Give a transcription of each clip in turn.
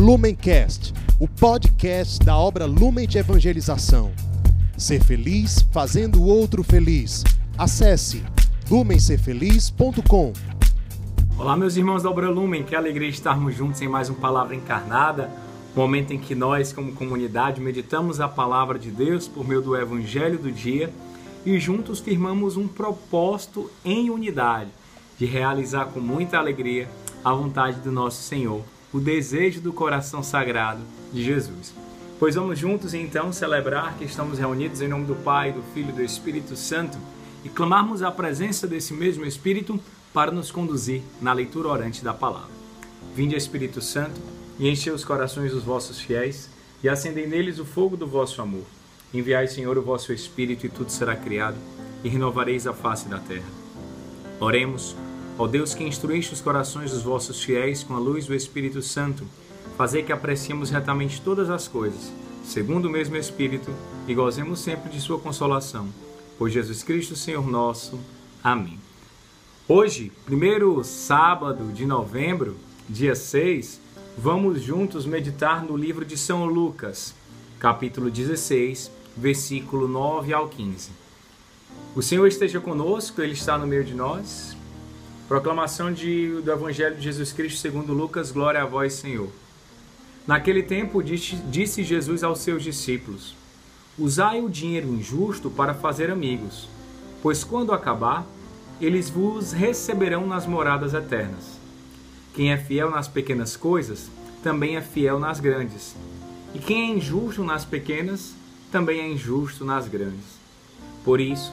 Lumencast, o podcast da obra Lumen de Evangelização. Ser feliz fazendo o outro feliz. Acesse lumencerfeliz.com. Olá, meus irmãos da obra Lumen, que alegria estarmos juntos em mais um Palavra Encarnada, momento em que nós, como comunidade, meditamos a palavra de Deus por meio do Evangelho do dia e juntos firmamos um propósito em unidade de realizar com muita alegria a vontade do nosso Senhor, o desejo do coração sagrado de Jesus. Pois vamos juntos então celebrar que estamos reunidos em nome do Pai, do Filho e do Espírito Santo e clamarmos a presença desse mesmo Espírito para nos conduzir na leitura orante da palavra. Vinde, Espírito Santo, e enchei os corações dos vossos fiéis e acendei neles o fogo do vosso amor. Enviai, Senhor, o vosso Espírito e tudo será criado e renovareis a face da terra. Oremos, ó Deus que instruíste os corações dos vossos fiéis com a luz do Espírito Santo, fazei que apreciemos retamente todas as coisas, segundo o mesmo Espírito, e gozemos sempre de sua consolação. Por Jesus Cristo, Senhor nosso. Amém. Hoje, primeiro sábado de novembro, dia 6, vamos juntos meditar no livro de São Lucas, capítulo 16, versículo 9 ao 15. O Senhor esteja conosco, Ele está no meio de nós. Proclamação de, do Evangelho de Jesus Cristo segundo Lucas, glória a vós, Senhor. Naquele tempo disse, disse Jesus aos seus discípulos, Usai o dinheiro injusto para fazer amigos, pois quando acabar, eles vos receberão nas moradas eternas. Quem é fiel nas pequenas coisas, também é fiel nas grandes. E quem é injusto nas pequenas, também é injusto nas grandes. Por isso,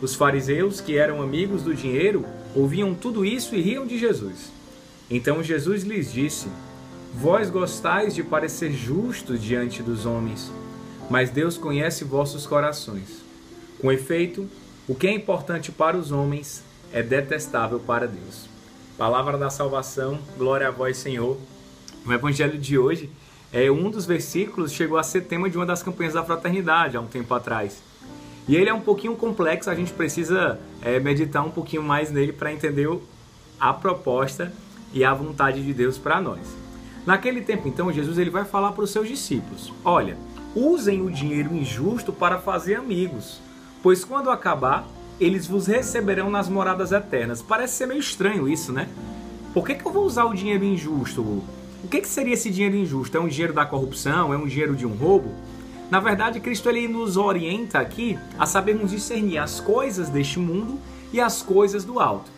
Os fariseus, que eram amigos do dinheiro, ouviam tudo isso e riam de Jesus. Então Jesus lhes disse: Vós gostais de parecer justos diante dos homens, mas Deus conhece vossos corações. Com efeito, o que é importante para os homens é detestável para Deus. Palavra da salvação, glória a vós, Senhor. O evangelho de hoje é um dos versículos chegou a ser tema de uma das campanhas da fraternidade há um tempo atrás. E ele é um pouquinho complexo, a gente precisa é, meditar um pouquinho mais nele para entender a proposta e a vontade de Deus para nós. Naquele tempo, então, Jesus ele vai falar para os seus discípulos: Olha, usem o dinheiro injusto para fazer amigos, pois quando acabar, eles vos receberão nas moradas eternas. Parece ser meio estranho isso, né? Por que, que eu vou usar o dinheiro injusto? O que, que seria esse dinheiro injusto? É um dinheiro da corrupção? É um dinheiro de um roubo? Na verdade, Cristo ele nos orienta aqui a sabermos discernir as coisas deste mundo e as coisas do alto.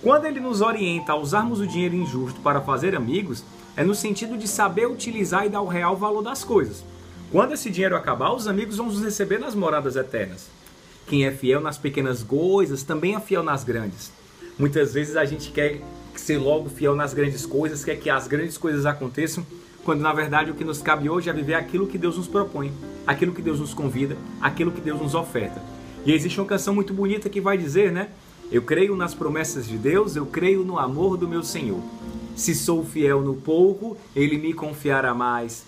Quando ele nos orienta a usarmos o dinheiro injusto para fazer amigos, é no sentido de saber utilizar e dar o real valor das coisas. Quando esse dinheiro acabar, os amigos vão nos receber nas moradas eternas. Quem é fiel nas pequenas coisas também é fiel nas grandes. Muitas vezes a gente quer ser logo fiel nas grandes coisas, quer que as grandes coisas aconteçam, quando na verdade o que nos cabe hoje é viver aquilo que Deus nos propõe, aquilo que Deus nos convida, aquilo que Deus nos oferta. E existe uma canção muito bonita que vai dizer, né? Eu creio nas promessas de Deus, eu creio no amor do meu Senhor. Se sou fiel no pouco, ele me confiará mais.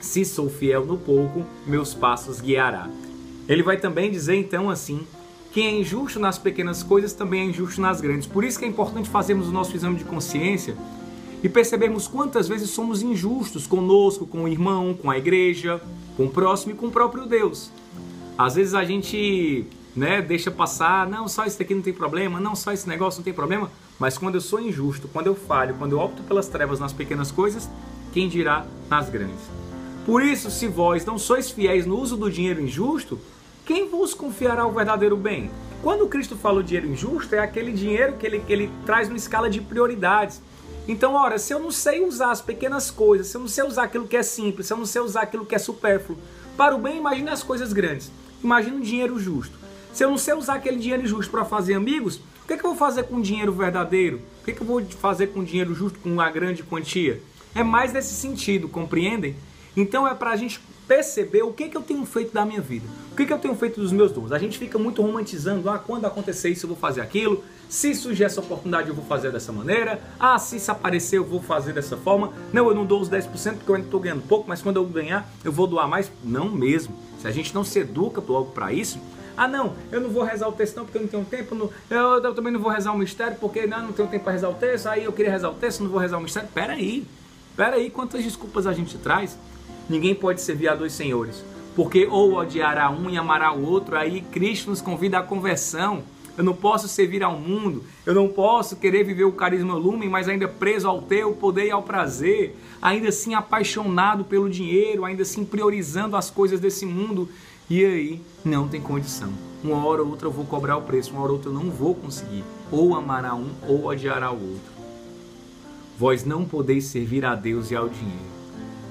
Se sou fiel no pouco, meus passos guiará. Ele vai também dizer então assim: quem é injusto nas pequenas coisas também é injusto nas grandes. Por isso que é importante fazermos o nosso exame de consciência e percebermos quantas vezes somos injustos conosco, com o irmão, com a igreja, com o próximo e com o próprio Deus. Às vezes a gente né, deixa passar, não, só isso daqui não tem problema, não, só esse negócio não tem problema, mas quando eu sou injusto, quando eu falho, quando eu opto pelas trevas nas pequenas coisas, quem dirá nas grandes? Por isso, se vós não sois fiéis no uso do dinheiro injusto, quem vos confiará o verdadeiro bem? Quando Cristo fala o dinheiro injusto, é aquele dinheiro que ele, que ele traz numa escala de prioridades. Então, ora, se eu não sei usar as pequenas coisas, se eu não sei usar aquilo que é simples, se eu não sei usar aquilo que é supérfluo, para o bem, imagine as coisas grandes. Imagine um dinheiro justo. Se eu não sei usar aquele dinheiro justo para fazer amigos, o que, é que eu vou fazer com dinheiro verdadeiro? O que, é que eu vou fazer com dinheiro justo, com uma grande quantia? É mais nesse sentido, compreendem? Então é para a gente perceber o que, que eu tenho feito da minha vida, o que, que eu tenho feito dos meus dons. A gente fica muito romantizando, ah, quando acontecer isso eu vou fazer aquilo, se surgir essa oportunidade eu vou fazer dessa maneira, ah, se isso aparecer eu vou fazer dessa forma, não, eu não dou os 10% porque eu ainda estou ganhando pouco, mas quando eu ganhar eu vou doar mais. Não mesmo. Se a gente não se educa logo para isso, ah, não, eu não vou rezar o texto não porque eu não tenho tempo. Não, eu, eu, também não vou rezar o mistério porque não, não tenho tempo para rezar o texto. Aí eu queria rezar o texto, não vou rezar o mistério. Pera aí, pera aí, quantas desculpas a gente traz? Ninguém pode servir a dois senhores. Porque ou odiará um e amará o outro, aí Cristo nos convida à conversão. Eu não posso servir ao mundo, eu não posso querer viver o carisma lumen, mas ainda preso ao teu poder e ao prazer, ainda assim apaixonado pelo dinheiro, ainda assim priorizando as coisas desse mundo. E aí não tem condição. Uma hora ou outra eu vou cobrar o preço, uma hora ou outra eu não vou conseguir. Ou amará um ou odiará o outro. Vós não podeis servir a Deus e ao dinheiro.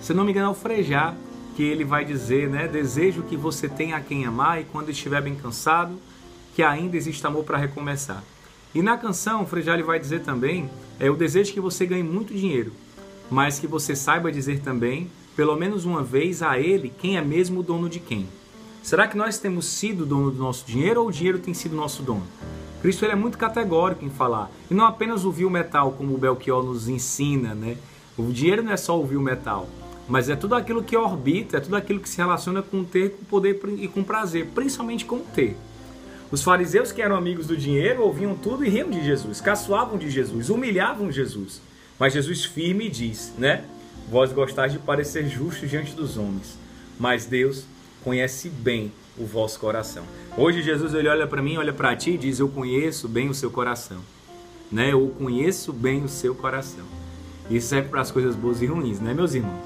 Se não me engano, é o Frejá que ele vai dizer, né? Desejo que você tenha quem amar e quando estiver bem cansado, que ainda existe amor para recomeçar. E na canção, o Frejá ele vai dizer também, é o desejo que você ganhe muito dinheiro, mas que você saiba dizer também, pelo menos uma vez a ele, quem é mesmo o dono de quem. Será que nós temos sido dono do nosso dinheiro ou o dinheiro tem sido nosso dono? Cristo ele é muito categórico em falar. E não apenas ouvir o metal, como o Belchior nos ensina, né? O dinheiro não é só ouvir o metal mas é tudo aquilo que orbita, é tudo aquilo que se relaciona com ter, com poder e com prazer, principalmente com ter. Os fariseus que eram amigos do dinheiro ouviam tudo e riam de Jesus, caçoavam de Jesus, humilhavam Jesus. Mas Jesus firme diz, né? Vós gostais de parecer justos diante dos homens, mas Deus conhece bem o vosso coração. Hoje Jesus ele olha para mim, olha para ti e diz: Eu conheço bem o seu coração, né? Eu conheço bem o seu coração. Isso serve para as coisas boas e ruins, né, meus irmãos?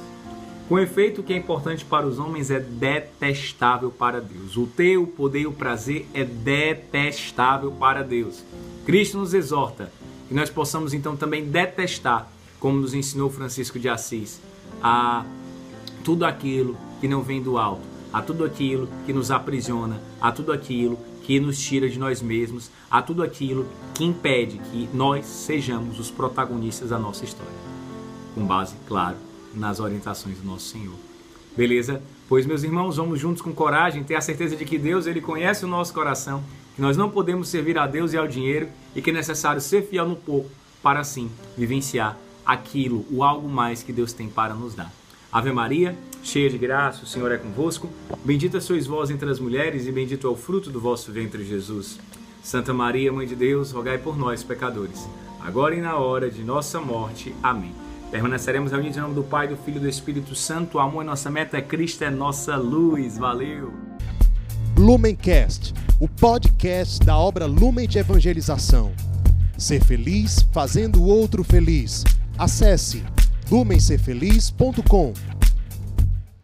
Com efeito, o que é importante para os homens é detestável para Deus. O teu poder e o prazer é detestável para Deus. Cristo nos exorta que nós possamos então também detestar, como nos ensinou Francisco de Assis, a tudo aquilo que não vem do alto, a tudo aquilo que nos aprisiona, a tudo aquilo que nos tira de nós mesmos, a tudo aquilo que impede que nós sejamos os protagonistas da nossa história. Com base, claro, nas orientações do nosso Senhor. Beleza? Pois, meus irmãos, vamos juntos com coragem, ter a certeza de que Deus ele conhece o nosso coração, que nós não podemos servir a Deus e ao dinheiro e que é necessário ser fiel no pouco para assim vivenciar aquilo, o algo mais que Deus tem para nos dar. Ave Maria, cheia de graça, o Senhor é convosco. Bendita sois vós entre as mulheres e bendito é o fruto do vosso ventre, Jesus. Santa Maria, Mãe de Deus, rogai por nós, pecadores, agora e na hora de nossa morte. Amém. Permaneceremos reunidos em nome do Pai, do Filho e do Espírito Santo. O amor é nossa meta, Cristo é nossa luz. Valeu! Lumencast, o podcast da obra Lumen de Evangelização. Ser feliz fazendo o outro feliz. Acesse lumencerfeliz.com.